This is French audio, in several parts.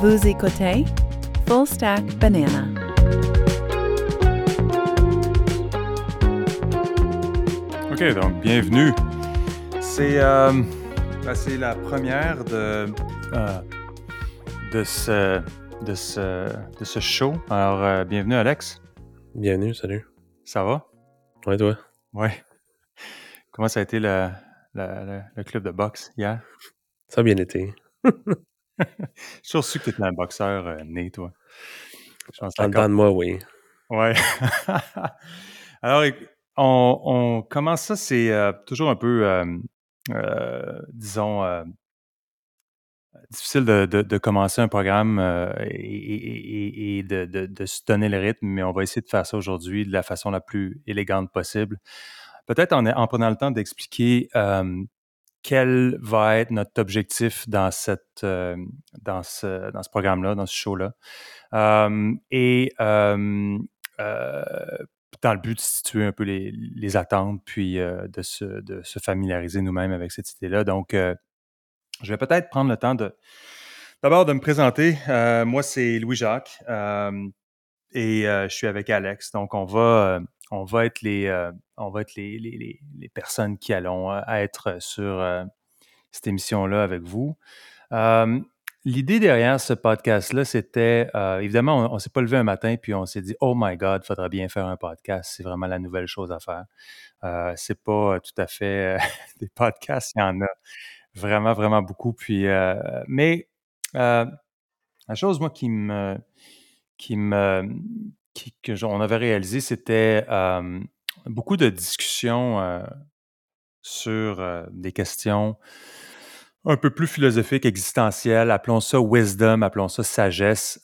Vous écoutez Full Stack Banana. OK, donc bienvenue. C'est euh, ben, c'est la première de, euh, de, ce, de, ce, de ce show. Alors, euh, bienvenue, Alex. Bienvenue, salut. Ça va? Ouais, toi? Ouais. Comment ça a été le, le, le- le club de boxe hier? Ça a bien été. Je suis toujours su que tu étais un boxeur euh, né, toi. Je pense En dedans de moi, oui. Ouais. Alors, on, on commence ça, c'est euh, toujours un peu, euh, disons, difficile de, de- de commencer un programme et, et- et- et de, de- se donner le rythme, mais on va essayer de faire ça aujourd'hui de la façon la plus élégante possible. Peut-être en, en prenant le temps d'expliquer quel va être notre objectif dans, cette, euh, dans ce, dans ce programme-là, dans ce show-là. Euh, et euh, dans le but de situer un peu les, attentes, puis de, se, de se familiariser nous-mêmes avec cette idée-là. Donc, je vais peut-être prendre le temps de d'abord de me présenter. Moi, c'est Louis-Jacques et je suis avec Alex. Donc, on va, on va être les, euh, on va être les, les, les, personnes qui allons euh, être sur euh, cette émission-là avec vous. L'idée derrière ce podcast-là, c'était, évidemment, on, on s'est pas levé un matin puis on s'est dit, oh my God, faudrait bien faire un podcast. C'est vraiment la nouvelle chose à faire. Euh, c'est pas tout à fait des podcasts, il y en a vraiment, vraiment beaucoup. Puis, mais la chose, moi, qui me, qui me, que on avait réalisé, c'était beaucoup de discussions sur des questions un peu plus philosophiques, existentielles, appelons ça wisdom, appelons ça sagesse.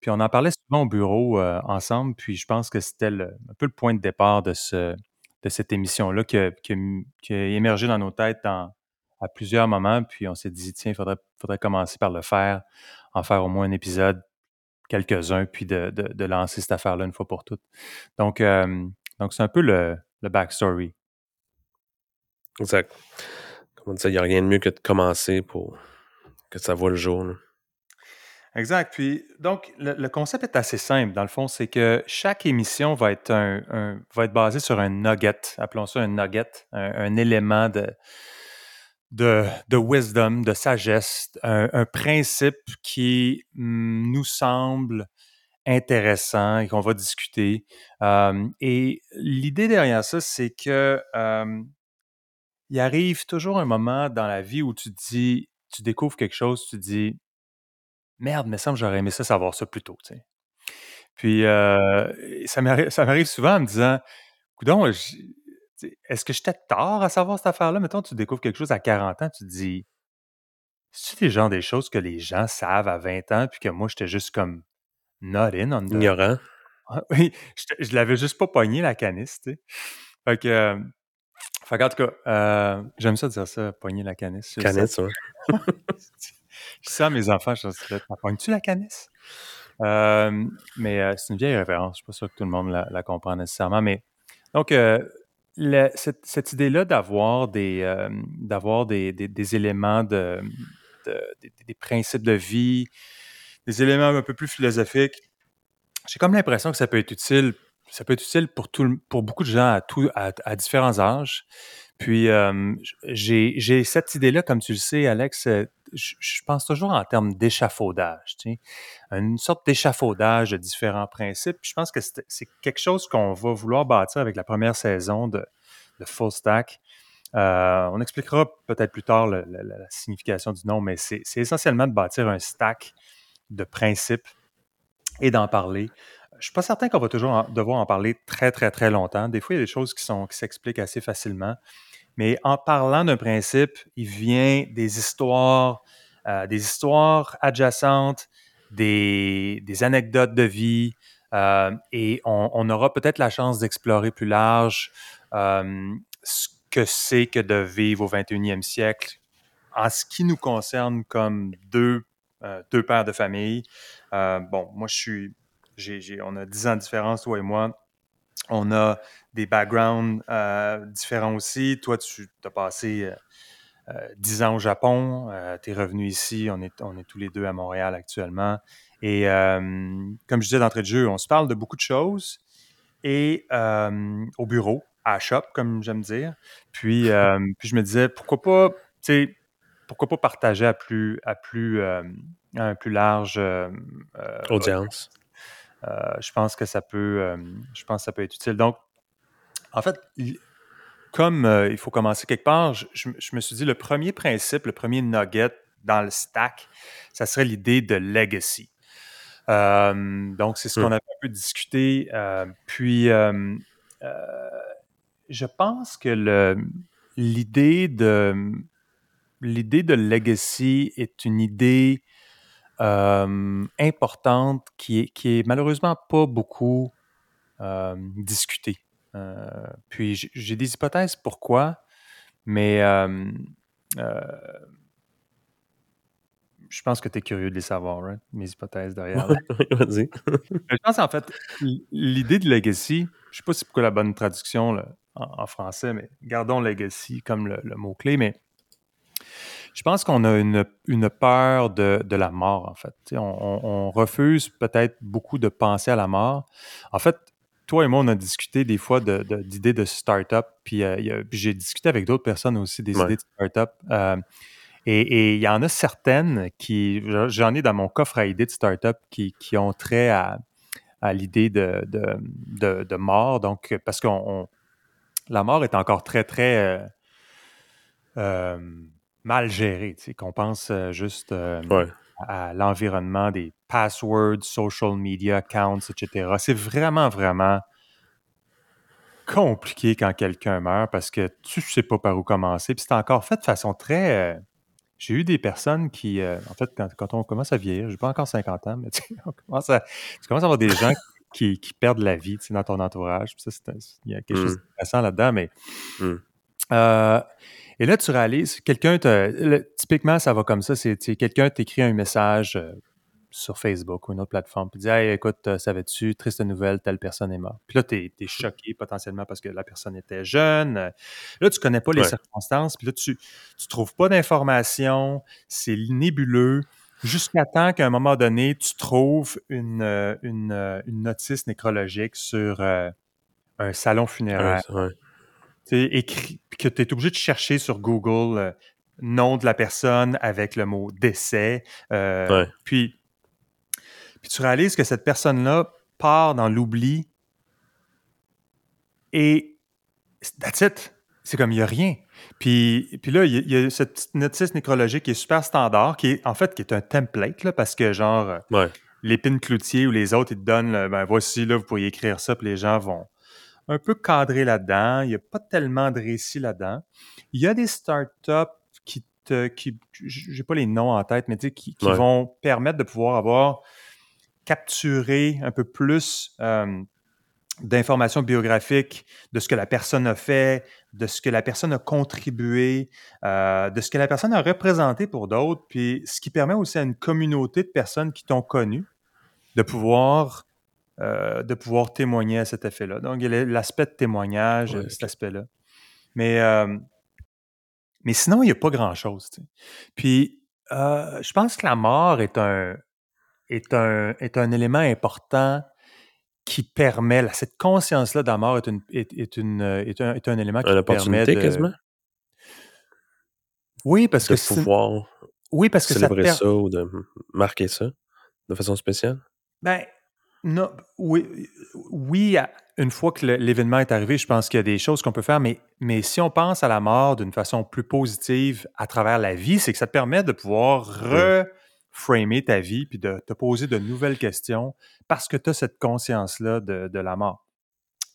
Puis on en parlait souvent au bureau ensemble, puis je pense que c'était un peu le point de départ de, ce, de cette émission-là qui qui a- émergé dans nos têtes à plusieurs moments, puis on s'est dit, tiens, il faudrait commencer par le faire, en faire au moins un épisode, quelques-uns, puis de, de- de lancer cette affaire-là une fois pour toutes. Donc, euh, donc c'est un peu le, le backstory. Exact. Comme on disait, il n'y a rien de mieux que de commencer pour que ça voit le jour. là. Exact. Puis, donc, le, le concept est assez simple. Dans le fond, c'est que chaque émission va être, un, un- va être basée sur un nugget, appelons ça un nugget, un, un élément de, de, wisdom, de sagesse, un, principe qui hum, nous semble intéressant et qu'on va discuter. Euh, et l'idée derrière ça, c'est que euh, il arrive toujours un moment dans la vie où tu dis, tu découvres quelque chose, tu dis, merde, mais semble j'aurais aimé ça savoir ça plus tôt, tu. Puis euh, ça m'arrive ça m'arrive souvent en me disant, coudon, est-ce que j'étais tard à savoir cette affaire-là? Mettons, tu découvres quelque chose à 40 ans, tu te dis, c'est des gens des choses que les gens savent à 20 ans, puis que moi, j'étais juste comme not in on the... Ignorant. Ah, Oui, je, je l'avais juste pas pogné la canisse, tu sais. Fait que, euh, fait qu'en tout cas, euh, j'aime ça dire ça, pogner la canisse. Canette, ouais. Je dis ça à mes enfants, je dis, T'as pognes-tu la canisse? Euh, mais euh, c'est une vieille référence, je suis pas sûr que tout le monde la, la comprend nécessairement. Mais donc, euh, cette, idée-là d'avoir des, euh, d'avoir des, des- des éléments de, de- des, des principes de vie, des éléments un peu plus philosophiques, j'ai comme l'impression que ça peut être utile. Ça peut être utile pour, tout, pour beaucoup de gens à, à, différents âges. Puis, euh, j'ai cette idée-là, comme tu le sais, Alex, euh, je, pense toujours en termes d'échafaudage, tu sais. une sorte d'échafaudage de différents principes. Je pense que c'est quelque chose qu'on va vouloir bâtir avec la première saison de, Full Stack. Euh, on expliquera peut-être plus tard la signification du nom, mais c'est essentiellement de bâtir un stack de principes et d'en parler. Je suis pas certain qu'on va toujours devoir en parler très, très, très longtemps. Des fois, il y a des choses qui qui s'expliquent assez facilement. Mais en parlant d'un principe, il vient des histoires, euh, des histoires adjacentes, des, des anecdotes de vie, euh, et on, aura peut-être la chance d'explorer plus large euh, ce que c'est que de vivre au 21e siècle en ce qui nous concerne comme deux, deux pères de famille. Bon, moi, je suis, on a 10 ans de différence, toi et moi. On a des backgrounds euh, différents aussi. Toi, tu as passé euh, 10 ans au Japon. tu es revenu ici. On est, on est tous les deux à Montréal actuellement. Et comme je disais d'entrée de jeu, on se parle de beaucoup de choses. Et au bureau, à shop, comme j'aime dire. Puis, puis je me disais, pourquoi pas, tu sais, pourquoi pas partager à plus, à plus, un plus large audience. Je pense que ça peut, je pense que ça peut être utile. Donc, en fait, comme il faut commencer quelque part, je, me suis dit le premier principe, le premier nugget dans le stack, ça serait l'idée de legacy. donc, c'est ce qu'on a un peu discuté. puis, je pense que l'idée de l'idée de legacy est une idée importante qui est, qui est malheureusement pas beaucoup discutée. puis j'ai des hypothèses pourquoi, mais je pense que tu es curieux de les savoir, hein, mes hypothèses derrière. Vas-y. je pense en fait, l'idée de legacy, je sais pas si c'est pourquoi la bonne traduction en, français, mais gardons legacy comme le, mot-clé, mais je pense qu'on a une, une peur de, de, la mort, en fait. On, on, refuse peut-être beaucoup de penser à la mort. En fait, toi et moi, on a discuté des fois d'idées de, de start-up, puis, euh, j'ai discuté avec d'autres personnes aussi des idées de start-up. Euh, et il y en a certaines qui, j'en ai dans mon coffre à idées de start-up qui, qui ont trait à, à l'idée de, de, de, mort. Donc, parce que la mort est encore très, très euh, mal sais, qu'on pense euh, juste à l'environnement des passwords, social media accounts, etc. C'est vraiment, vraiment compliqué quand quelqu'un meurt parce que tu ne sais pas par où commencer. Puis c'est encore fait de façon très j'ai eu des personnes qui, euh, en fait, quand, on commence à vieillir, je n'ai pas encore 50 ans, mais tu commences à, tu commences à avoir des gens qui, perdent la vie dans ton entourage. ça, il y a quelque chose mmh. d'intéressant là-dedans, mais. Mmh. Euh, et là, tu réalises, quelqu'un, typiquement, ça va comme ça, c'est quelqu'un t'écrit un message euh, sur Facebook ou une autre plateforme, puis dit Hey, écoute, euh, savais-tu, triste nouvelle, telle personne est morte. Puis là, tu es, choqué potentiellement parce que la personne était jeune. Là, tu connais pas les circonstances, puis là, tu ne trouves pas d'informations, c'est nébuleux. Jusqu'à temps qu'à un moment donné, tu trouves une, une, notice nécrologique sur un salon funéraire. Écrit, que tu es obligé de chercher sur Google nom de la personne avec le mot décès. Puis puis tu réalises que cette personne-là part dans l'oubli et that's it. C'est comme il n'y a rien. Puis, puis là, il y, a, cette petite notice nécrologique qui est super standard, qui est en fait qui est un template, là, parce que genre l'épine cloutier ou les autres, ils te donnent ben voici, là, vous pourriez écrire ça, puis les gens vont un peu cadrer là-dedans. Il n'y a pas tellement de récit là-dedans. Il y a des startups qui te. qui j'ai pas les noms en tête, mais qui, qui vont permettre de pouvoir avoir capturer un peu plus euh, d'informations biographiques de ce que la personne a fait, de ce que la personne a contribué, euh, de ce que la personne a représenté pour d'autres, puis ce qui permet aussi à une communauté de personnes qui t'ont connu de pouvoir, euh, de pouvoir témoigner à cet effet-là. Donc, il y a l'aspect de témoignage, cet aspect-là. Mais, mais sinon, il n'y a pas grand-chose. Puis, je pense que la mort est un, est un, est un élément important qui permet, cette conscience-là de la mort est, une, est, une, est, un, est un élément qui permet de... quasiment? Oui, parce de que... pouvoir oui, parce que célébrer ça, ça, ou de marquer ça de façon spéciale? Ben, non, oui, oui, une fois que l'événement est arrivé, je pense qu'il y a des choses qu'on peut faire, mais, mais si on pense à la mort d'une façon plus positive à travers la vie, c'est que ça te permet de pouvoir re framer ta vie puis de te poser de nouvelles questions parce que tu as cette conscience-là de, la mort.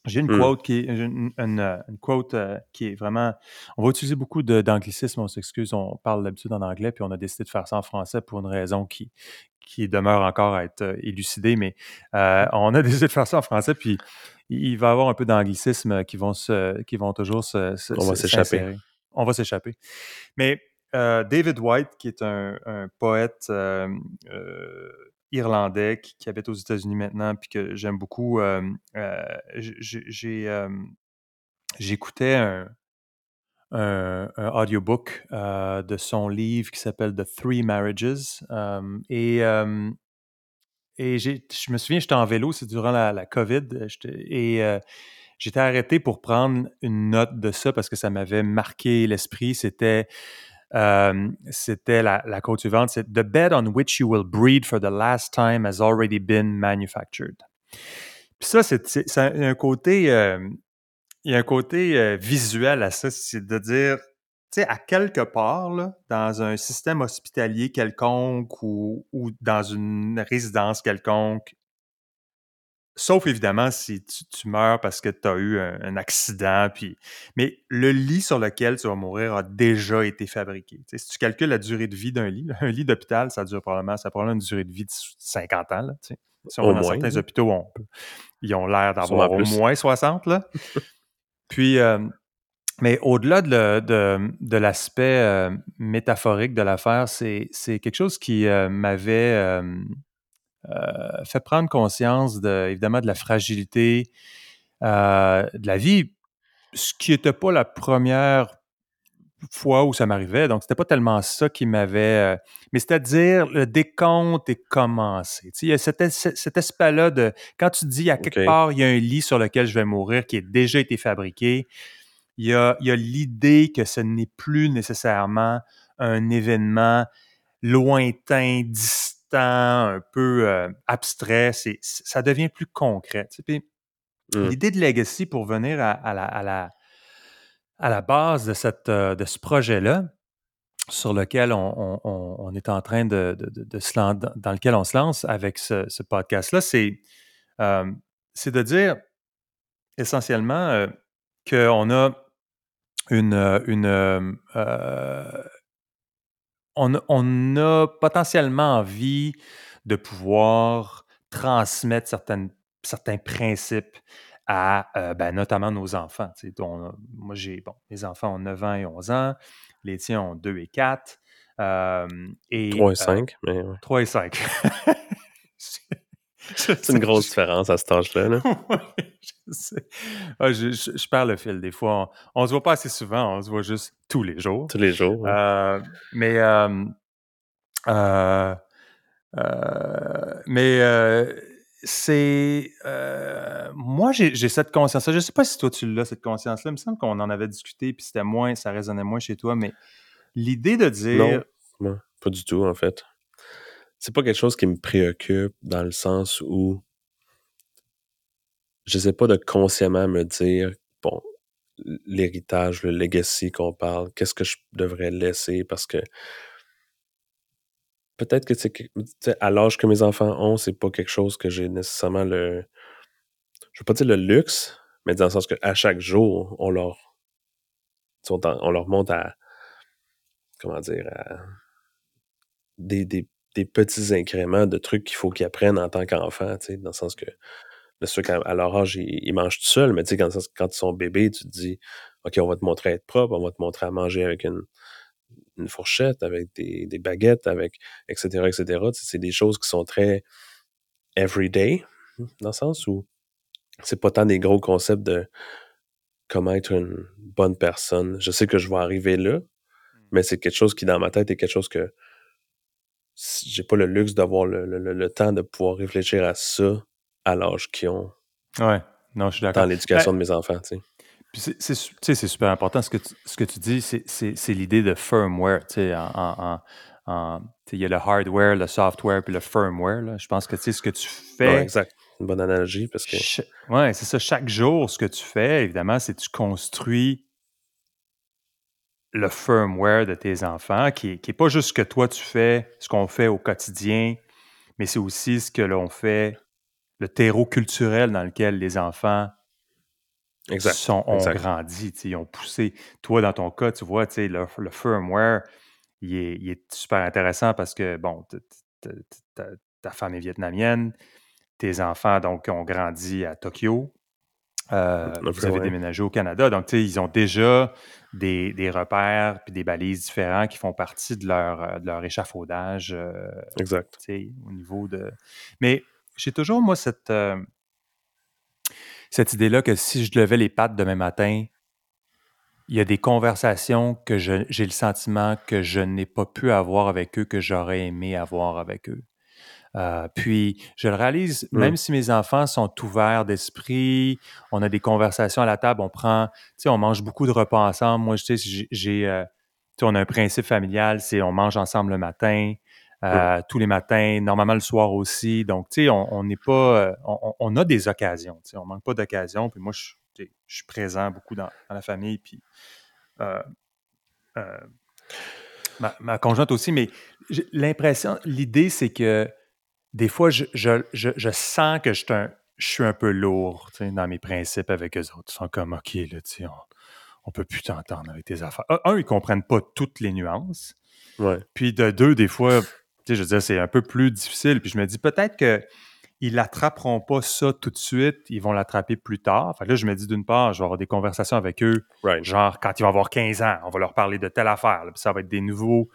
J'ai une, mmh. quote qui est, une, euh, quote euh, qui est vraiment. On va utiliser beaucoup d'anglicisme, on s'excuse, on parle d'habitude en anglais, puis on a décidé de faire ça en français pour une raison qui, qui demeure encore à être euh, élucidée, mais on a décidé de faire ça en français, puis il va y avoir un peu d'anglicisme qui vont se, qui vont toujours se, on va s'échapper. On va s'échapper. Mais euh, David White, qui est un, poète euh, euh, irlandais qui, habite aux États-Unis maintenant, puis que j'aime beaucoup. J'écoutais un, un, un audiobook euh, de son livre qui s'appelle The Three Marriages. Euh, et euh, j'ai- je me souviens, j'étais en vélo, c'est durant la, COVID, euh, et euh, j'étais arrêté pour prendre une note de ça parce que ça m'avait marqué l'esprit. C'était euh, c'était la, la quote suivante, c'est The bed on which you will breed for the last time has already been manufactured. Puis ça, c'est un côté, euh, il y a un côté euh, visuel à ça, c'est de dire, tu sais, à quelque part, là, dans un système hospitalier quelconque ou, ou dans une résidence quelconque, sauf évidemment si tu, tu meurs parce que tu as eu un, un accident, puis, mais le lit sur lequel tu vas mourir a déjà été fabriqué. Si tu calcules la durée de vie d'un lit, un lit d'hôpital, ça dure probablement, ça a probablement une durée de vie de 50 ans. Là. Si on dans moins, certains hôpitaux, on ils ont l'air d'avoir au moins 60. Là. Puis, euh, mais au-delà de, de- de l'aspect euh, métaphorique de l'affaire, c'est c'est quelque chose qui euh, m'avait fait prendre conscience, de, évidemment, de la fragilité euh, de la vie, ce qui n'était pas la première fois où ça m'arrivait. Donc, c'était pas tellement ça qui m'avait... euh, mais c'est-à-dire, le décompte est commencé. Tu sais, il y a cet, cet aspect-là de... Quand tu dis, à quelque part, il y a un lit sur lequel je vais mourir qui a déjà été fabriqué, il y a l'idée que ce n'est plus nécessairement un événement lointain, distant, un peu euh, abstrait. C'est, ça devient plus concret. tu sais. Puis Mm. L'idée de legacy, pour venir à, à la, à, la, à la base de, cette, euh, de ce projet-là, sur lequel on, on- est en train de, de- de- se lan- dans lequel on se lance avec ce, ce podcast-là, c'est, euh, c'est de dire essentiellement euh, qu'on a une, une euh, on, a- on a potentiellement envie de pouvoir transmettre certaines, certains principes à euh, ben, notamment nos enfants. euh, moi, j'ai, bon, mes enfants ont 9 ans et 11 ans, les tiens ont 2 et 4. euh, et, 3 euh, et 5, mais ouais. 3 et 5. C'est une grosse différence à cet âge-là. là. Ah, je, je- je perds le fil. Des fois, on, on se voit pas assez souvent, on se voit juste tous les jours. Tous les jours. ouais. Euh, mais euh, euh, mais c'est moi j'ai cette conscience-là. Je sais pas si toi tu l'as cette conscience-là. Il me semble qu'on en avait discuté puis c'était moins, ça résonnait moins chez toi. Mais l'idée de dire Non, pas du tout, en fait. C'est pas quelque chose qui me préoccupe dans le sens où je sais pas de consciemment me dire, bon, l'héritage, le legacy qu'on parle, qu'est-ce que je devrais laisser parce que peut-être que c'est à l'âge que mes enfants ont, c'est pas quelque chose que j'ai nécessairement le je veux pas dire le luxe, mais dans le sens que à chaque jour, on leur on, leur montre à comment dire à des, des, des petits incréments de trucs qu'il faut qu'ils apprennent en tant qu'enfant, dans le sens que bien sûr qu'à à leur âge, ils, ils mangent tout seuls, mais tu sais, quand, quand ils sont bébés, tu te dis OK, on va te montrer à être propre, on va te montrer à manger avec une, une fourchette, avec des, des baguettes, avec etc. etc. C'est des choses qui sont très everyday, dans le sens où c'est pas tant des gros concepts de comment être une bonne personne. Je sais que je vais arriver là, mais c'est quelque chose qui, dans ma tête, est quelque chose que j'ai pas le luxe d'avoir le, le- le- le temps de pouvoir réfléchir à ça à l'âge qu'ils ont ouais, non, je suis d'accord. dans l'éducation Ben, de mes enfants, tu sais. C'est, super important. Ce que tu, ce que tu dis, c'est, c'est, c'est l'idée de firmware. tu sais, En, en- il y a le hardware, le software, puis le firmware. là. Je pense que ce que tu Ouais, fais. exact. Une bonne analogie parce que ouais, c'est ça. Chaque jour, ce que tu fais, évidemment, c'est que tu construis le firmware de tes enfants, qui n'est qui pas juste ce que toi tu fais, ce qu'on fait au quotidien, mais c'est aussi ce que l'on fait, le terreau culturel dans lequel les enfants exact. sont, ont exact. grandi, ils ont poussé. Toi, dans ton cas, tu vois, le, le firmware, il est, il est super intéressant parce que, bon, ta, femme est vietnamienne, tes enfants, donc, ont grandi à Tokyo. Euh, Un vous avez déménagé au Canada. Donc, tu sais, ils ont déjà des, des repères puis des balises différents qui font partie de leur, de leur échafaudage euh, Exact. tu sais, au niveau de. Mais j'ai toujours, moi, cette, euh, cette idée-là que si je levais les pattes demain matin, il y a des conversations que j'ai le sentiment que je n'ai pas pu avoir avec eux, que j'aurais aimé avoir avec eux. Euh, puis, je le réalise, Mm. même si mes enfants sont ouverts d'esprit, on a des conversations à la table, on prend, tu sais, on mange beaucoup de repas ensemble. Moi, je sais, j'ai, euh, tu sais, on a un principe familial, c'est on mange ensemble le matin, euh, tous les matins, normalement le soir aussi. Donc, tu sais, on n'est pas, euh, on, a des occasions, tu sais, on manque pas d'occasions. Puis moi, je, je suis présent beaucoup dans, dans la famille, puis euh, euh, ma, ma conjointe aussi. Mais l'impression, l'idée, c'est que des fois, je, je, je, je sens que je suis un, je suis un peu lourd tu sais, dans mes principes avec eux autres. Ils sont comme, OK, là, tu sais, on, on peut plus t'entendre avec tes affaires. Un, ils comprennent pas toutes les nuances. Ouais. Puis de deux, des fois, je veux dire, c'est un peu plus difficile. Puis je me dis peut-être que ils l'attraperont pas ça tout de suite, ils vont l'attraper plus tard. Fait que là, je me dis d'une part, je vais avoir des conversations avec eux, Right. genre quand ils vont avoir 15 ans, on va leur parler de telle affaire. là, puis ça va être des nouveaux,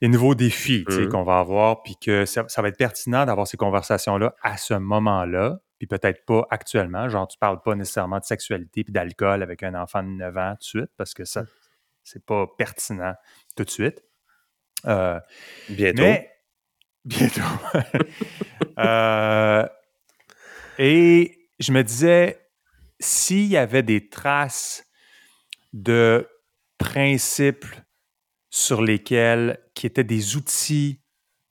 des nouveaux défis tu sais, Mhm. qu'on va avoir, puis que ça, ça va être pertinent d'avoir ces conversations-là à ce moment-là, puis peut-être pas actuellement. Genre, tu parles pas nécessairement de sexualité puis d'alcool avec un enfant de 9 ans tout de suite, parce que ça, c'est pas pertinent tout de suite. Euh, Bientôt. mais bientôt. Euh, et je me disais, s'il y avait des traces de principes sur lesquels, qui étaient des outils,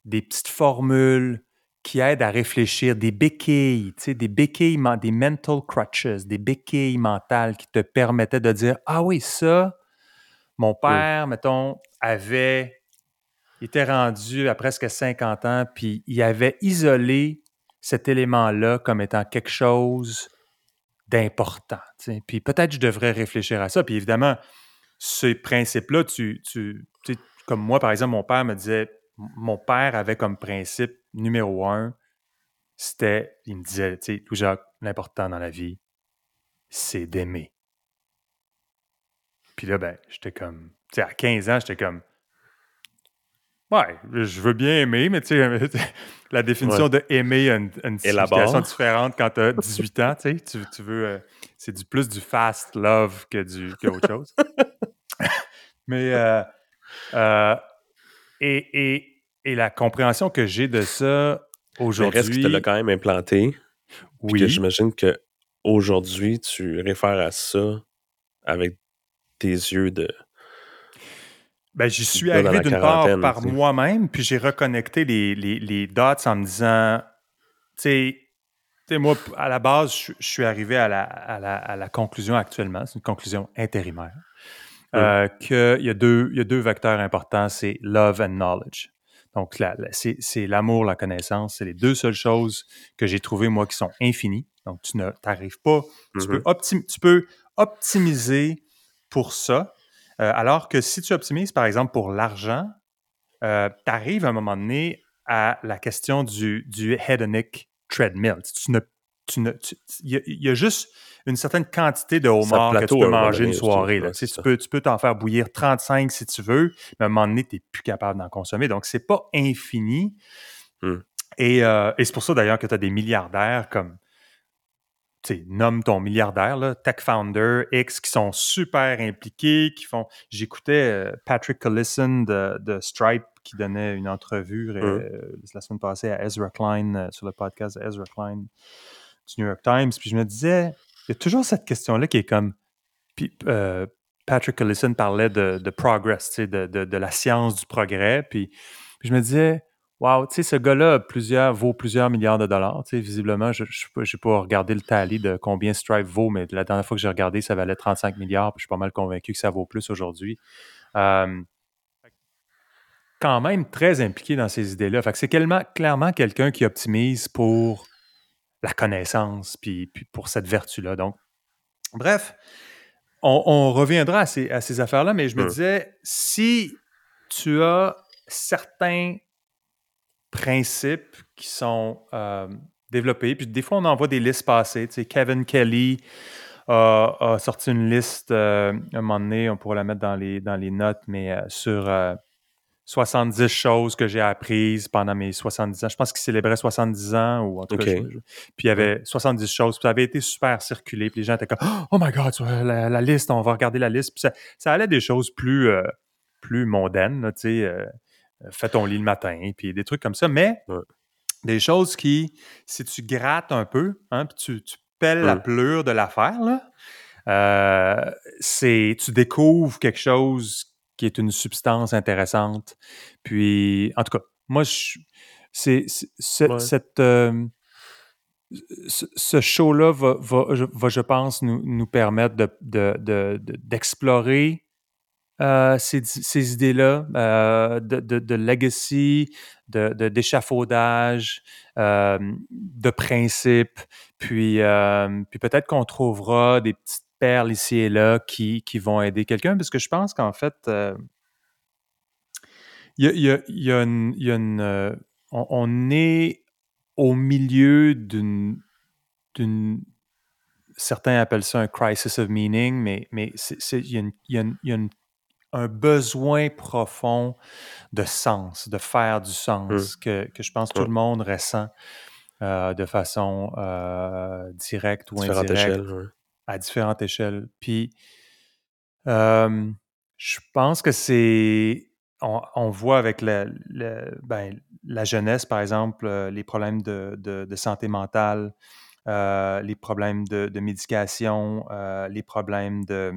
des petites formules qui aident à réfléchir, des béquilles, tu sais, des béquilles, des mental crutches, des béquilles mentales qui te permettaient de dire, ah oui, ça, mon père, mettons, avait il était rendu à presque 50 ans, puis il avait isolé cet élément-là comme étant quelque chose d'important. Puis peut-être je devrais réfléchir à ça. Puis évidemment, ces principes-là, tu, tu, comme moi, par exemple, mon père me disait, mon père avait comme principe numéro un, c'était, il me disait, tu sais, l'important dans la vie, c'est d'aimer. Puis là, ben, j'étais comme, tu sais, à 15 ans, j'étais comme, ouais, je veux bien aimer, mais tu sais, la définition de aimer a une, une signification différente quand tu as 18 ans, tu sais, tu, tu veux, euh, c'est du plus du fast love que du que autre chose. mais, euh, euh, et, et, et la compréhension que j'ai de ça aujourd'hui, reste que tu l'as quand même implanté. Oui, j'imagine que aujourd'hui, tu réfères à ça avec tes yeux de. Ben, j'y suis arrivé d'une part par moi-même, puis j'ai reconnecté les, les, les dots en me disant, tu sais, tu sais, moi, à la base, je, suis arrivé à la, à, la, à la conclusion actuellement, c'est une conclusion intérimaire, euh, qu'il y, a deux- y a deux vecteurs importants, c'est love and knowledge. Donc, la- c'est l'amour, la connaissance, c'est les deux seules choses que j'ai trouvées, moi, qui sont infinies. Donc, tu n'arrives pas, tu, Mhm. peux optim- tu peux optimiser pour ça, euh, alors que si tu optimises, par exemple, pour l'argent, tu arrives à un moment donné à la question du, du hedonic treadmill. Tu ne- tu ne- tu- Il y, a- il y a juste une certaine quantité de homard que tu peux manger une soirée. là. Tu sais, tu peux, tu peux t'en faire bouillir 35 si tu veux, mais à un moment donné, tu n'es plus capable d'en consommer. Donc, c'est pas infini. Hmm. Et, euh, et c'est pour ça d'ailleurs que tu as des milliardaires comme nomme ton milliardaire, là, tech founder X, qui sont super impliqués, qui font. J'écoutais euh, Patrick Collison de, de Stripe qui donnait une entrevue euh, la semaine passée à Ezra Klein euh, sur le podcast de Ezra Klein du New York Times. Puis je me disais, il y a toujours cette question-là qui est comme. Puis euh, Patrick Collison parlait de, de progress, tu sais, de, de, de la science du progrès. Puis, puis je me disais, Wow, tu sais, ce gars-là plusieurs, vaut plusieurs milliards de dollars. Tu sais, visiblement, je n'ai pas regardé le tally de combien Stripe vaut, mais la dernière fois que j'ai regardé, ça valait 35 milliards. Puis je suis pas mal convaincu que ça vaut plus aujourd'hui. Euh, quand même très impliqué dans ces idées-là. Fait que c'est clairement, clairement quelqu'un qui optimise pour la connaissance, puis, puis pour cette vertu-là. Donc, bref, on, on reviendra à ces, à ces affaires-là, mais je me disais, si tu as certains principes qui sont euh, développés. Puis des fois, on envoie des listes passées. Tu sais, Kevin Kelly a, a sorti une liste, euh, un moment donné, on pourrait la mettre dans les, dans les notes, mais euh, sur, euh, 70 choses que j'ai apprises pendant mes 70 ans. Je pense qu'il célébrait 70 ans ou en tout cas. OK. je- je- puis il y avait 70 choses. Puis ça avait été super circulé. Puis les gens étaient comme Oh my God, tu vois, la, la liste, on va regarder la liste. Puis ça, ça allait des choses plus, euh, plus mondaines, là, tu sais. euh, fais ton lit le matin, puis des trucs comme ça. Mais Ouais. des choses qui, si tu grattes un peu, hein, puis tu, tu pelles la pleure de l'affaire, là, euh, c'est tu découvres quelque chose qui est une substance intéressante. Puis, en tout cas, moi, c'est, Ouais. cette, euh, ce, show-là va, va, je, va, je pense, nous, nous permettre de, de- de- de- d'explorer euh, ces, idées-là euh, de, de, legacy, de, d'échafaudage, euh, de principes, puis, puis peut-être qu'on trouvera des petites perles ici et là qui, qui vont aider quelqu'un, parce que je pense qu'en fait, il y a, y y a une... y a une, on, est au milieu d'une... certains appellent ça un crisis of meaning, mais, mais il y a une un besoin profond de sens, de faire du sens, que, que je pense que tout le monde ressent euh, de façon euh, directe ou Différentes indirecte échelles. ouais. à différentes échelles. Puis, euh, je pense que c'est. On, on voit avec la, la- ben, la jeunesse, par exemple, euh, les problèmes de, de- de santé mentale, les problèmes de, de médication, les problèmes de.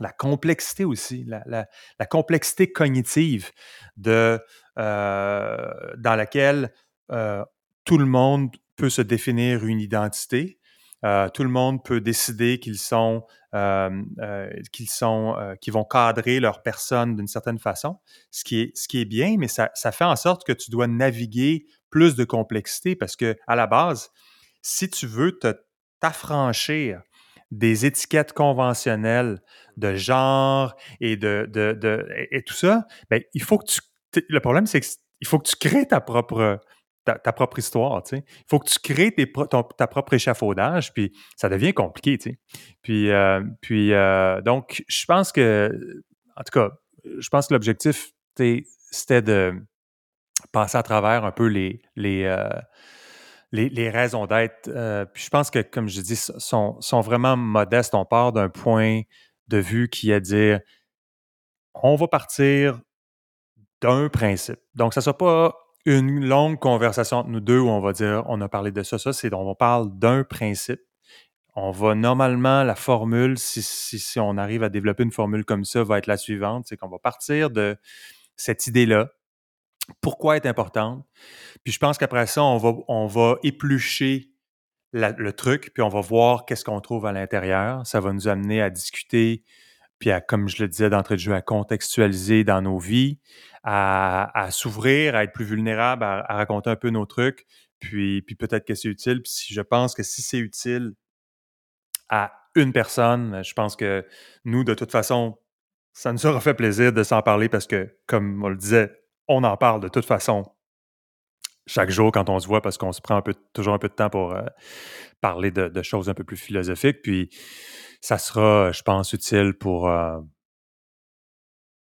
La complexité aussi, la, la- complexité cognitive de, euh, dans laquelle euh, tout le monde peut se définir une identité. Euh, tout le monde peut décider qu'ils sont, qu'ils sont, qu'ils vont cadrer leur personne d'une certaine façon, ce qui est, ce qui est bien, mais ça, ça fait en sorte que tu dois naviguer plus de complexité parce que à la base, si tu veux te t'affranchir des étiquettes conventionnelles de genre et de, de, de- et, tout ça, ben, il faut que tu. Le problème, c'est qu'il faut que tu crées ta propre, ta, ta propre histoire. tu sais. Il faut que tu crées tes ta propre échafaudage, puis ça devient compliqué. tu sais. Puis, euh, puis euh, donc, je pense que, en tout cas, je pense que l'objectif, c'était de passer à travers un peu les, les, euh, les, raisons d'être. euh, puis je pense que, comme je dis, sont, vraiment modestes. On part d'un point de vue qui est de dire on va partir d'un principe. Donc, ça ne sera pas une longue conversation entre nous deux où on va dire on a parlé de ça, ça, c'est on parle d'un principe. On va normalement, la formule, si, si, si on arrive à développer une formule comme ça, va être la suivante c'est qu'on va partir de cette idée-là. Pourquoi est importante? Puis je pense qu'après ça, on va, éplucher le truc, puis on va voir qu'est-ce qu'on trouve à l'intérieur. Ça va nous amener à discuter, puis à, comme je le disais d'entrée de jeu, à contextualiser dans nos vies, à, s'ouvrir, à être plus vulnérable, à, raconter un peu nos trucs, puis, peut-être que c'est utile. Puis je pense que si c'est utile à une personne, je pense que nous, de toute façon, ça nous aura fait plaisir de s'en parler parce que, comme on le disait, on en parle de toute façon chaque jour quand on se voit parce qu'on se prend un peu, toujours un peu de temps pour euh, parler de, de choses un peu plus philosophiques. Puis ça sera, je pense, utile pour euh,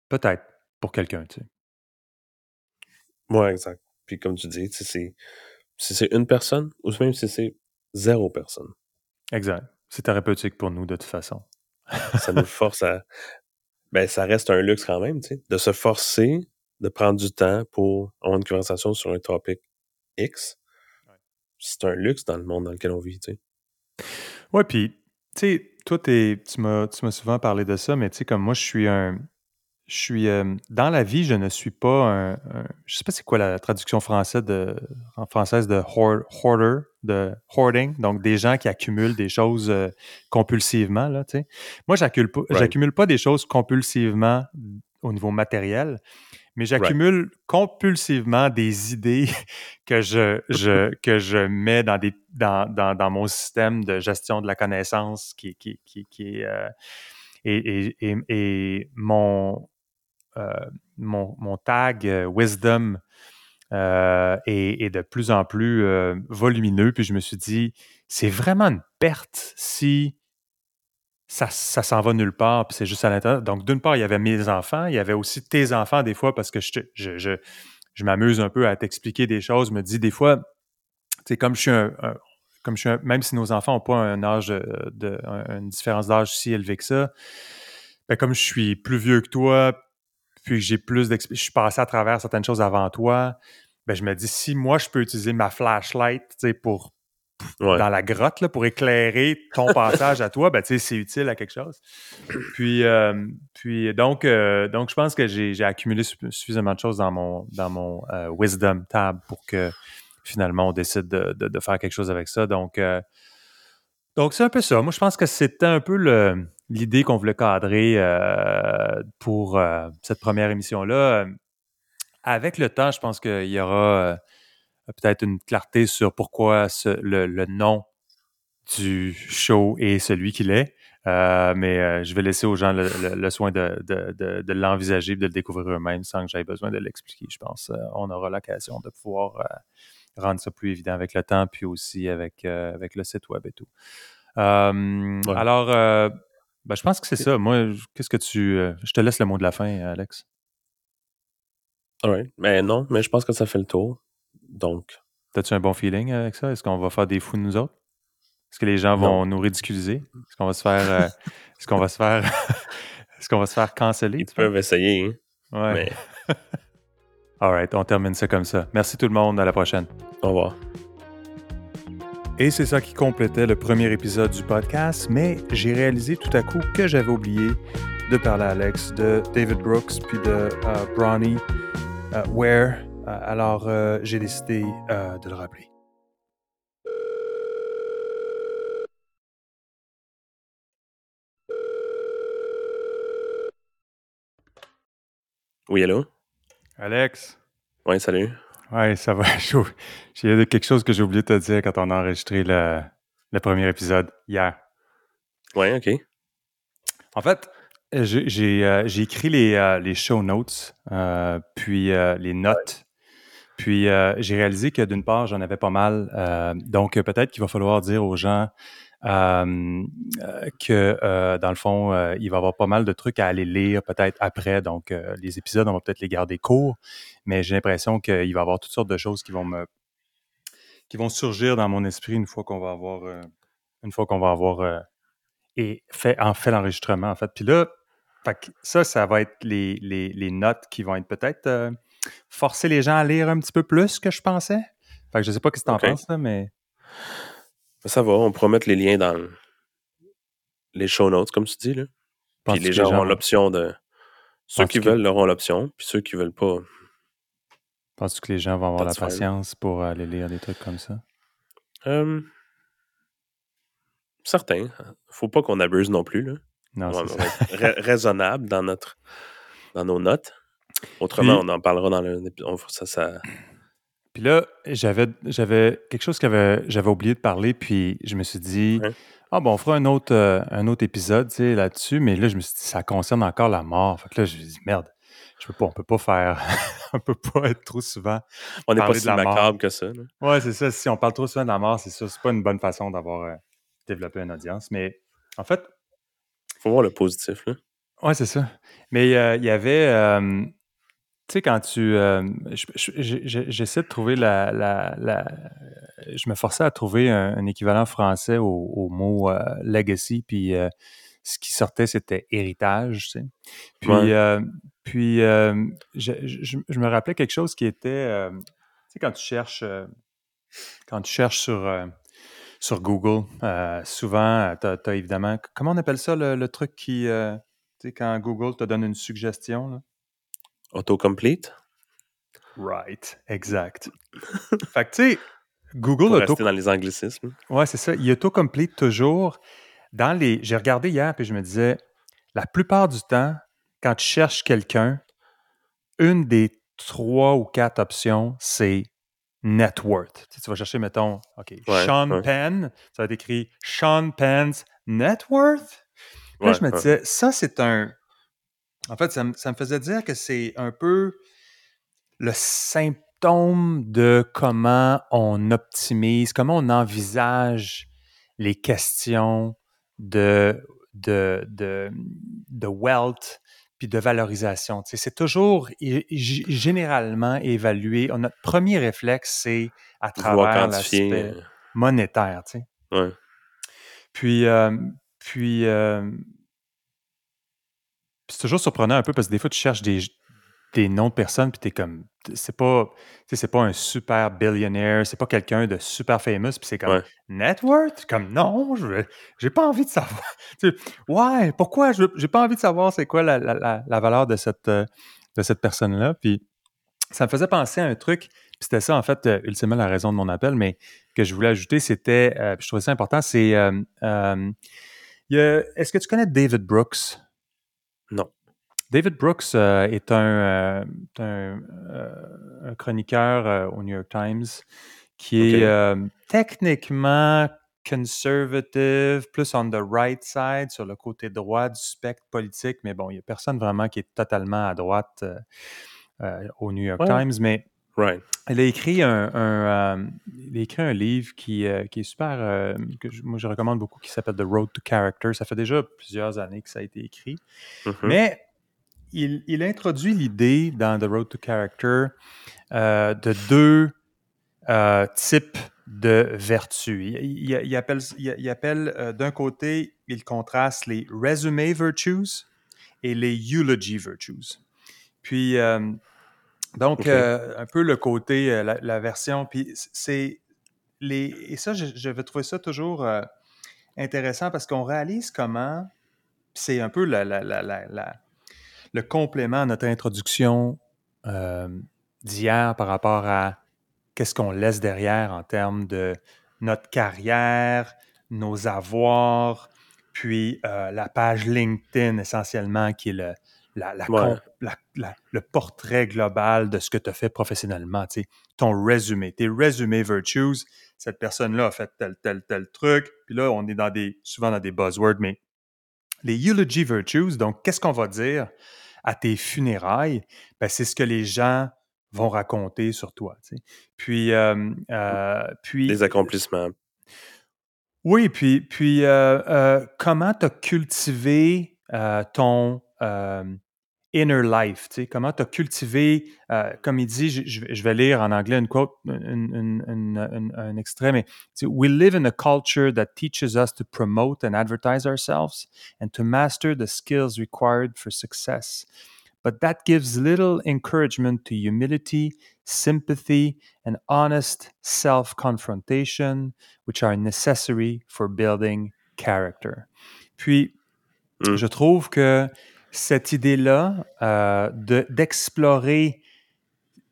peut-être pour quelqu'un. Tu sais. Ouais, exact. Puis comme tu dis, si c'est une personne ou même si c'est zéro personne, Exact. C'est thérapeutique pour nous de toute façon. ça nous force à. Ben, ça reste un luxe quand même, tu sais, de se forcer de prendre du temps pour avoir une conversation sur un topic X. Ouais. C'est un luxe dans le monde dans lequel on vit, tu sais. Ouais, puis, tu sais, toi, t'es- tu m'as tu m'as souvent parlé de ça, mais tu sais, comme moi, je suis un. Je suis. euh, dans la vie, je ne suis pas un. un- je sais pas c'est quoi la traduction française de, en française de hoard- hoarder, de hoarding, donc des gens qui accumulent des choses euh, compulsivement, là, tu sais. Moi, j'accumule pas, Right. pas des choses compulsivement au niveau matériel, mais j'accumule compulsivement des idées que je, je, que je mets dans, des, dans, dans, dans mon système de gestion de la connaissance qui, qui, qui, qui est. euh, et, et, et, et mon, euh, mon, mon tag euh, Wisdom euh, est, est de plus en plus euh, volumineux. Puis je me suis dit, c'est vraiment une perte si ça, ça s'en va nulle part, puis c'est juste à l'intérieur. Donc, d'une part, il y avait mes enfants, il y avait aussi tes enfants des fois, parce que je, je, je, je m'amuse un peu à t'expliquer des choses. Je me dis des fois, sais, comme je suis un, comme je suis un, même si nos enfants n'ont pas un âge de, une différence d'âge si élevée que ça, ben comme je suis plus vieux que toi, puis j'ai plus d'expérience, je suis passé à travers certaines choses avant toi, ben je me dis si moi je peux utiliser ma flashlight, tu dans la grotte là, pour éclairer ton passage à toi, ben, c'est utile à quelque chose. Puis, euh, puis donc, euh, donc, je pense que j'ai accumulé suffisamment de choses dans mon, dans mon euh, Wisdom tab pour que finalement on décide de, de, faire quelque chose avec ça. Donc, donc c'est un peu ça. Moi, je pense que c'était un peu l'idée qu'on voulait cadrer pour cette première émission-là. Avec le temps, je pense qu'il y aura peut-être une clarté sur pourquoi le, nom du show est celui qu'il est. Euh, mais euh, je vais laisser aux gens le, soin de, l'envisager et de le découvrir eux-mêmes sans que j'aie besoin de l'expliquer. Je pense euh, on aura l'occasion de pouvoir rendre ça plus évident avec le temps, puis aussi avec, avec le site web et tout. Alors, ben, je pense que c'est ça. Moi, qu'est-ce que tu. je te laisse le mot de la fin, Alex. Oui, mais non, mais je pense que ça fait le tour. Donc. As-tu un bon feeling avec ça? Est-ce qu'on va faire des fous de nous autres? Est-ce que les gens vont nous ridiculiser? Est-ce qu'on va se faire. Euh, est-ce qu'on va se faire. est-ce qu'on va se faire canceller? Ils peuvent essayer. Hein? Ouais. All right, on termine ça comme ça. Merci tout le monde. À la prochaine. Au revoir. Et c'est ça qui complétait le premier épisode du podcast, mais j'ai réalisé tout à coup que j'avais oublié de parler à Alex de David Brooks puis de uh, Bronny uh, Ware euh, alors, euh, j'ai décidé euh, de le rappeler. Oui, allô? Alex? Oui, salut. Oui, ça va. J'ai quelque chose que j'ai oublié de te dire quand on a enregistré le, premier épisode hier. Oui, OK. En fait, j'ai écrit les, les, show notes, puis les notes puis euh, j'ai réalisé que d'une part, j'en avais pas mal. Euh, donc peut-être qu'il va falloir dire aux gens euh, que dans le fond, il va y avoir pas mal de trucs à aller lire peut-être après. Donc les épisodes, on va peut-être les garder courts, mais j'ai l'impression qu'il va y avoir toutes sortes de choses qui vont me qui vont surgir dans mon esprit une fois qu'on va avoir une fois qu'on va avoir et fait en fait l'enregistrement en fait. Puis là, ça, ça va être les, les, les notes qui vont être peut-être forcer les gens à lire un petit peu plus que je pensais. Fait que je sais pas ce que tu en penses, mais. Ça va, on pourra mettre les liens dans les show notes, comme tu dis. Là. Puis les gens, auront l'option de. Ceux qui veulent auront l'option, puis ceux qui veulent pas. Penses-tu que les gens vont avoir la patience pour aller lire des trucs comme ça? Euh, certain. Faut pas qu'on abuse non plus. Là. Non, c'est raisonnable dans, notre, dans nos notes. Autrement, on en parlera dans le. Ça, ça... Puis là, j'avais, j'avais quelque chose que j'avais oublié de parler, puis je me suis dit, ah bon, on fera un autre, euh, un autre épisode là-dessus, mais là, je me suis dit, ça concerne encore la mort. Fait que là, je me suis dit, merde, je peux pas, on peut pas faire, on peut pas être trop souvent. On n'est pas si macabre que ça. Oui, Ouais, c'est ça. Si on parle trop souvent de la mort, c'est ça. C'est pas une bonne façon d'avoir euh, développé une audience. Mais en fait. Faut voir le positif, là. Ouais, c'est ça. Mais euh, il y avait. Tu sais, quand tu. Euh, j'essaie de trouver la, la, Je me forçais à trouver un, équivalent français au, mot euh, legacy, puis euh, ce qui sortait, c'était héritage, tu sais. Puis, puis je, me rappelais quelque chose qui était. tu sais, quand tu cherches. quand tu cherches sur. sur Google, souvent, tu as, évidemment. Comment on appelle ça le, truc qui. tu sais, quand Google te donne une suggestion, là? Autocomplete? Right, exact. fait que, tu sais, Google Pour rester dans les anglicismes. Ouais, c'est ça. Il autocomplete toujours dans les. J'ai regardé hier, puis je me disais, la plupart du temps, quand tu cherches quelqu'un, une des trois ou quatre options, c'est net worth. Tu, vas chercher, mettons, OK, Sean Penn, ça va être écrit Sean Penn's net worth. là, je me disais, ça, c'est un en fait, ça, me faisait dire que c'est un peu le symptôme de comment on optimise, comment on envisage les questions de, de, de, de wealth puis de valorisation. Tu sais, c'est toujours généralement évalué. Notre premier réflexe, c'est à travers l'aspect euh, monétaire. Tu sais. ouais. Puis, euh, puis euh, c'est toujours surprenant un peu parce que des fois, tu cherches des, des noms de personnes, puis t'es comme, c'est pas, c'est pas un super billionnaire, c'est pas quelqu'un de super famous, puis c'est comme, Ouais. net worth? Comme, non, je veux- j'ai pas envie de savoir. Ouais, pourquoi? Je J'ai pas envie de savoir c'est quoi la, la- la- la valeur de cette, de cette personne-là. Puis ça me faisait penser à un truc, puis c'était ça, en fait, euh, ultimement, la raison de mon appel, mais que je voulais ajouter, c'était, euh, puis je trouvais ça important, c'est, euh, euh, il y a- est-ce que tu connais David Brooks? Non. David Brooks euh, est un, euh, un, euh, un chroniqueur au New York Times qui est techniquement conservative, plus on the right side, sur le côté droit du spectre politique, mais bon, il n'y a personne vraiment qui est totalement à droite au New York Ouais. Times, mais Right. il a écrit un, un, euh, a écrit un livre qui, euh, qui est super, euh, que je- moi je recommande beaucoup, qui s'appelle The Road to Character. Ça fait déjà plusieurs années que ça a été écrit. Mhm. Mais il, il introduit l'idée dans The Road to Character de deux types de vertus. Il, il- il appelle, il- appelle, d'un côté, il contraste les resume virtues et les eulogy virtues. Puis, donc, euh, un peu le côté, euh, la, la version, puis c'est les... Et ça, je, je vais trouver ça toujours euh, intéressant parce qu'on réalise comment, c'est un peu la, la- le complément à notre introduction d'hier par rapport à qu'est-ce qu'on laisse derrière en termes de notre carrière, nos avoirs, puis la page LinkedIn essentiellement qui est le, la, la Ouais. com- la- la- le portrait global de ce que tu as fait professionnellement, tu sais, ton résumé, tes résumés virtues, cette personne-là a fait tel, tel, tel truc, puis là, on est dans des, souvent dans des buzzwords, mais les eulogy virtues, donc qu'est-ce qu'on va dire à tes funérailles? Ben, c'est ce que les gens vont raconter sur toi. Puis, euh, euh, puis Les accomplissements. oui, puis, puis euh, euh, comment tu as cultivé euh, ton euh, inner life, tu sais, comment tu as cultivé, euh, comme il dit, je, je vais- lire en anglais une quote, une- une- une- une- un extrait, mais We live in a culture that teaches us to promote and advertise ourselves and to master the skills required for success. But that gives little encouragement to humility, sympathy, and honest self confrontation, which are necessary for building character. Puis, Mm. je trouve que cette idée-là euh, de- d'explorer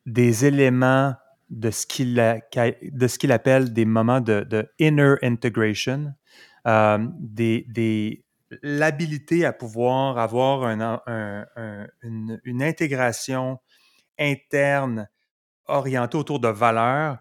des éléments de ce qu'il appelle des moments de, inner integration, euh, l'habilité à pouvoir avoir une intégration interne orientée autour de valeurs,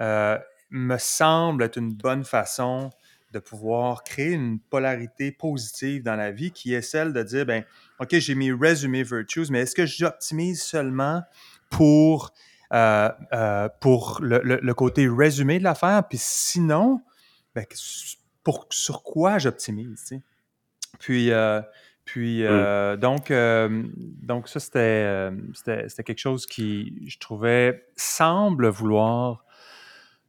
euh, me semble être une bonne façon de pouvoir créer une polarité positive dans la vie qui est celle de dire, ben, OK, j'ai mes résumés virtues, mais est-ce que j'optimise seulement pour, euh, euh, pour le, le- le côté résumé de l'affaire? Puis sinon, ben, pour, sur quoi j'optimise? tu sais? Puis, euh, puis euh, donc, euh, donc, ça, c'était, euh, c'était, c'était quelque chose qui, je trouvais, semble vouloir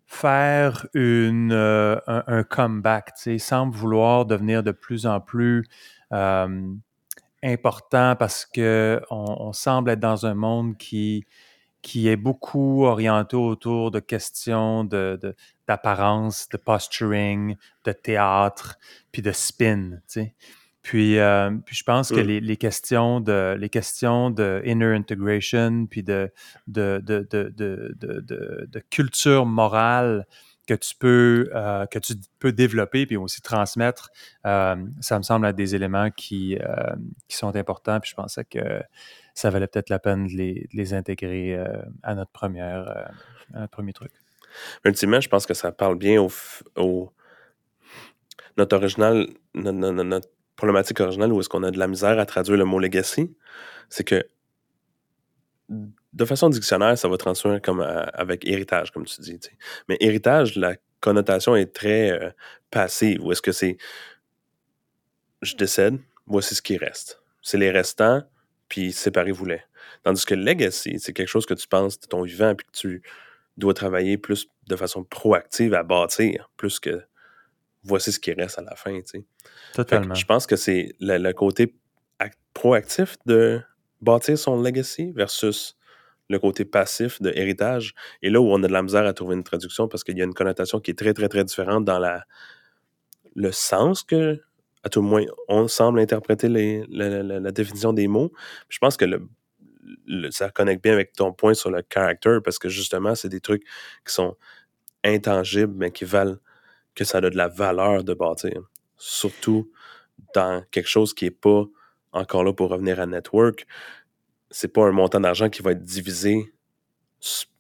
faire une, un, un comeback, tu sais, semble vouloir devenir de plus en plus euh, important parce que on, semble être dans un monde qui, qui est beaucoup orienté autour de questions de, de- d'apparence, de posturing, de théâtre, puis de spin. Puis, euh, puis je pense que Mm. les, les questions de les questions de inner integration, puis de, de, de, de, de, de, de- de culture morale que tu peux euh, que tu peux développer puis aussi transmettre, euh, ça me semble être des éléments qui, euh, qui sont importants. Puis je pensais que ça valait peut-être la peine de les, les intégrer à notre première premier truc. Ultimement, je pense que ça parle bien au, au- notre original, notre, notre- notre problématique originale où est-ce qu'on a de la misère à traduire le mot legacy, c'est que de façon dictionnaire, ça va transformer comme euh, avec héritage, comme tu dis. Mais héritage, la connotation est très euh, passive. Ou est-ce que c'est je décède, voici ce qui reste. C'est les restants, puis séparez-vous-les. Tandis que le legacy, c'est quelque chose que tu penses de ton vivant, puis que tu dois travailler plus de façon proactive à bâtir, plus que voici ce qui reste à la fin. Tu sais. Totalement. Je pense que c'est le, le côté proactif de bâtir son legacy versus le côté passif de héritage. Et là où on a de la misère à trouver une traduction parce qu'il y a une connotation qui est très, très, très différente dans la, le sens que, à tout le moins, on semble interpréter les, la, définition des mots. Je pense que le, ça connecte bien avec ton point sur le character parce que justement, c'est des trucs qui sont intangibles mais qui valent que ça a de la valeur de bâtir. Surtout dans quelque chose qui n'est pas encore là pour revenir à network, c'est pas un montant d'argent qui va être divisé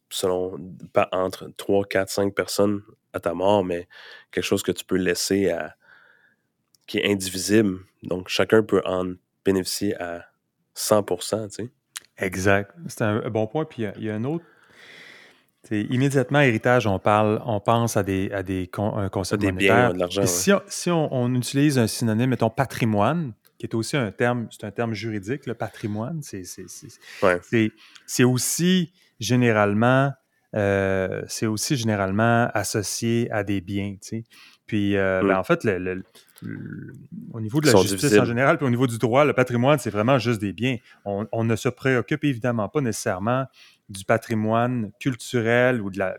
selon pas entre 3, 4, 5 personnes à ta mort, mais quelque chose que tu peux laisser à qui est indivisible. Donc chacun peut en bénéficier à 100%, tu sais. Exact. C'est un bon point. Puis il y, a un autre. Immédiatement, héritage, on parle, on pense à des, à des un concept des biens, de l'argent. Si, on, si on, utilise un synonyme, mettons patrimoine, qui est aussi un terme, c'est un terme juridique, le patrimoine. C'est aussi généralement euh, c'est aussi généralement associé à des biens. Puis, euh, ben, mm. en fait, le, au niveau de la justice en général, puis au niveau du droit, le patrimoine, c'est vraiment juste des biens. On, ne se préoccupe évidemment pas nécessairement du patrimoine culturel ou de la,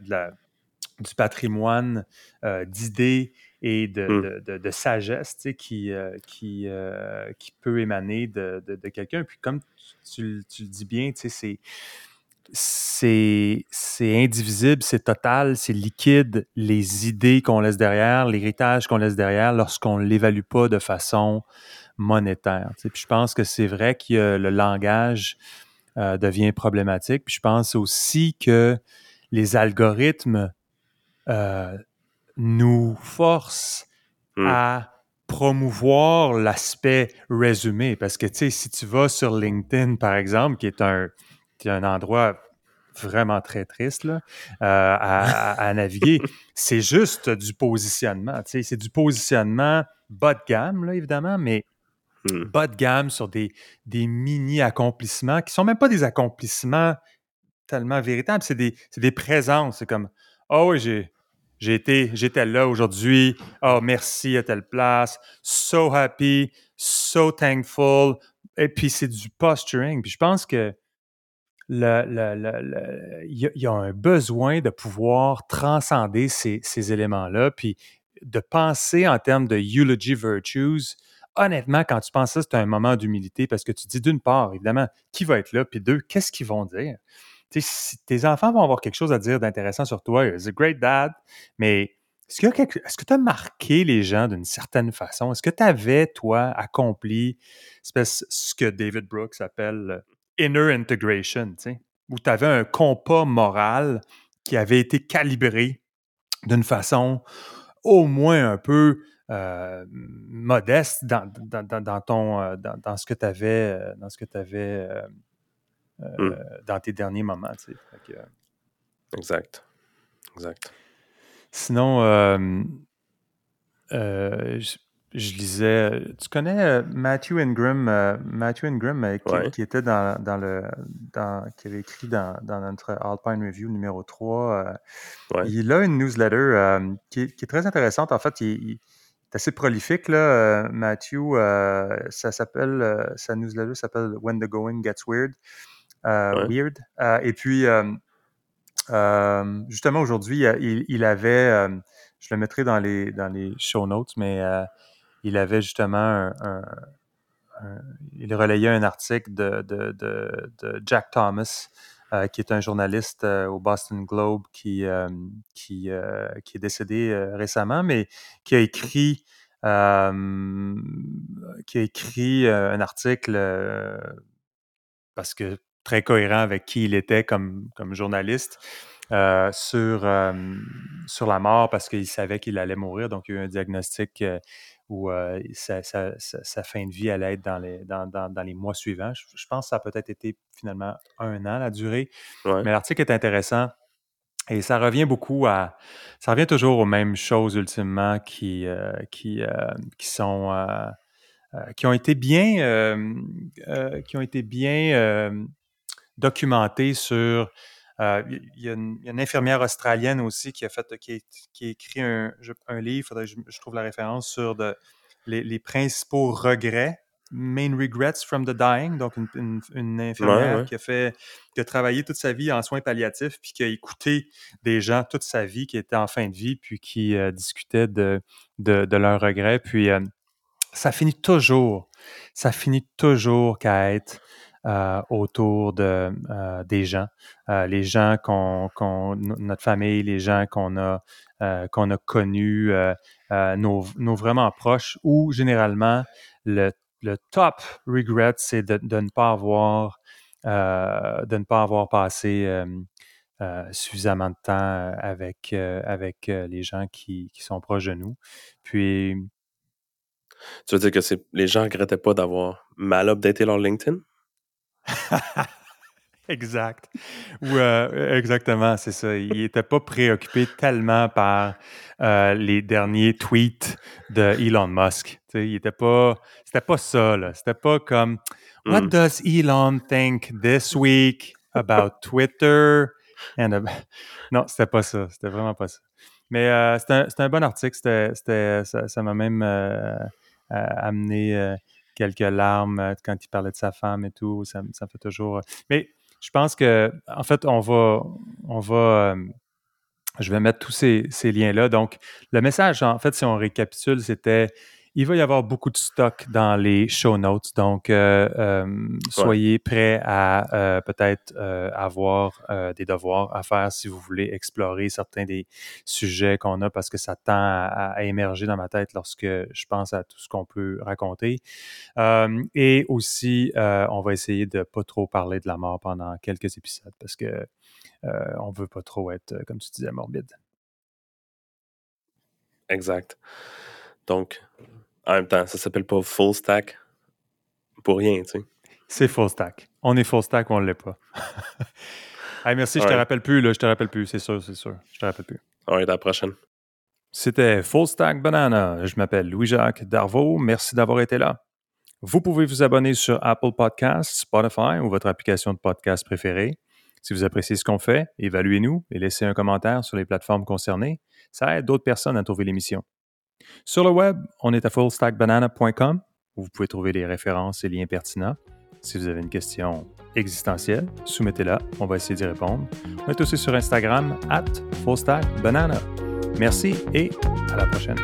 du patrimoine euh, d'idées et de, mmh. de, sagesse qui, euh, qui, euh, qui peut émaner de, quelqu'un. Puis comme tu, tu, le dis bien, c'est c'est indivisible, c'est total, c'est liquide, les idées qu'on laisse derrière, l'héritage qu'on laisse derrière lorsqu'on ne l'évalue pas de façon monétaire. Puis je pense que c'est vrai que le langage euh, devient problématique. Puis je pense aussi que les algorithmes nous force hmm. à promouvoir l'aspect résumé. Parce que, tu sais, si tu vas sur LinkedIn, par exemple, qui est un, un endroit vraiment très triste là, euh, à, naviguer, c'est juste du positionnement. Tu sais, c'est du positionnement bas de gamme, là, évidemment, mais hmm. bas de gamme sur des, des mini-accomplissements qui sont même pas des accomplissements tellement véritables, c'est des, des présences. C'est comme, oh oui, j'ai j'étais là aujourd'hui. Oh, merci à telle place. So happy, so thankful. Et puis, c'est du posturing. Puis, je pense que il y, a un besoin de pouvoir transcender ces, ces éléments-là, puis de penser en termes de eulogy virtues. Honnêtement, quand tu penses ça, c'est un moment d'humilité parce que tu dis d'une part, évidemment, qui va être là, puis deux, qu'est-ce qu'ils vont dire? Si tes enfants vont avoir quelque chose à dire d'intéressant sur toi, it's a great dad, mais est-ce que tu as marqué les gens d'une certaine façon? Est-ce que tu avais, toi, accompli ce que David Brooks appelle inner integration, où tu avais un compas moral qui avait été calibré d'une façon au moins un peu euh, modeste dans, dans, ton, euh, dans, ce que tu avais, euh, dans ce que tu avais Mmh. Euh, dans tes derniers moments. Tu sais. Euh, exact. Exact. Sinon, euh, je, lisais. Tu connais Matthew Ingram, Matthew Ingram qui, était dans, dans le. Dans, qui avait écrit dans, dans, notre Alpine Review numéro 3. Il a une newsletter qui, est, très intéressante. En fait, il, est assez prolifique, là, Matthew. ça s'appelle. sa newsletter s'appelle When the Going Gets Weird. Euh, weird. Euh, et puis, euh, justement, aujourd'hui, il, avait, je le mettrai dans les, dans les show notes, mais il avait justement un, il relayait un article de, de, de, Jack Thomas, qui est un journaliste au Boston Globe qui, qui, qui est décédé récemment, mais qui a écrit, qui a écrit un article parce que très cohérent avec qui il était comme, comme journaliste euh, sur, euh, sur la mort parce qu'il savait qu'il allait mourir. Donc, il y a eu un diagnostic euh, où sa, fin de vie allait être dans les, dans, dans, les mois suivants. Je, pense que ça a peut-être été finalement un an la durée. Mais l'article est intéressant. Et ça revient beaucoup à. Ça revient toujours aux mêmes choses ultimement qui, qui, qui sont qui ont été bien, qui ont été bien documentés sur il y, a une infirmière australienne aussi qui a fait qui, a, écrit un, livre, je, je, trouve la référence sur de, les, principaux regrets Main Regrets from the Dying, donc une, infirmière qui a fait, qui a travaillé toute sa vie en soins palliatifs, puis qui a écouté des gens toute sa vie qui étaient en fin de vie, puis qui euh, discutaient de, de, leurs regrets. Puis euh, ça finit toujours, ça finit toujours qu'à être euh, autour de, des gens, les gens qu'on, notre famille, les gens qu'on a, qu'on a connus, nos, nos, vraiment proches, ou généralement le le top regret, c'est de, ne pas avoir euh, de ne pas avoir passé euh, suffisamment de temps avec, avec les gens qui, sont proches de nous. Puis. Tu veux dire que les gens ne regrettaient pas d'avoir mal updaté leur LinkedIn? exact. Ou, exactement, c'est ça. Il n'était pas préoccupé tellement par les derniers tweets de Elon Musk. il était pas. C'était pas ça, là. C'était pas comme What hmm. does Elon think this week about Twitter? And Non, c'était pas ça. C'était vraiment pas ça. Mais euh, c'était un, bon article. C'était, ça m'a même euh, amené euh, quelques larmes quand il parlait de sa femme et tout. Ça, ça fait toujours. Mais je pense que, en fait, on va. On va je vais mettre tous ces, ces liens-là. Donc, le message, en fait, si on récapitule, c'était il va y avoir beaucoup de stock dans les show notes, donc euh, euh, soyez prêts à euh, peut-être avoir des devoirs à faire si vous voulez explorer certains des sujets qu'on a parce que ça tend à, émerger dans ma tête lorsque je pense à tout ce qu'on peut raconter. et aussi, on va essayer de pas trop parler de la mort pendant quelques épisodes parce que on veut pas trop être, comme tu disais, morbide. Exact. Donc, en même temps, ça s'appelle pas full stack pour rien, tu sais. C'est full stack. On est full stack ou on ne l'est pas. merci, je te rappelle plus, là, je te rappelle plus, c'est sûr, c'est sûr. Je te rappelle plus. à la prochaine. C'était Full Stack Banana. Je m'appelle Louis-Jacques Darvaux. Merci d'avoir été là. Vous pouvez vous abonner sur Apple Podcasts, Spotify ou votre application de podcast préférée. Si vous appréciez ce qu'on fait, évaluez-nous et laissez un commentaire sur les plateformes concernées. Ça aide d'autres personnes à trouver l'émission. Sur le web, on est à fullstackbanana.com où vous pouvez trouver les références et liens pertinents. Si vous avez une question existentielle, soumettez-la, on va essayer d'y répondre. On est aussi sur Instagram, at fullstackbanana. Merci et à la prochaine.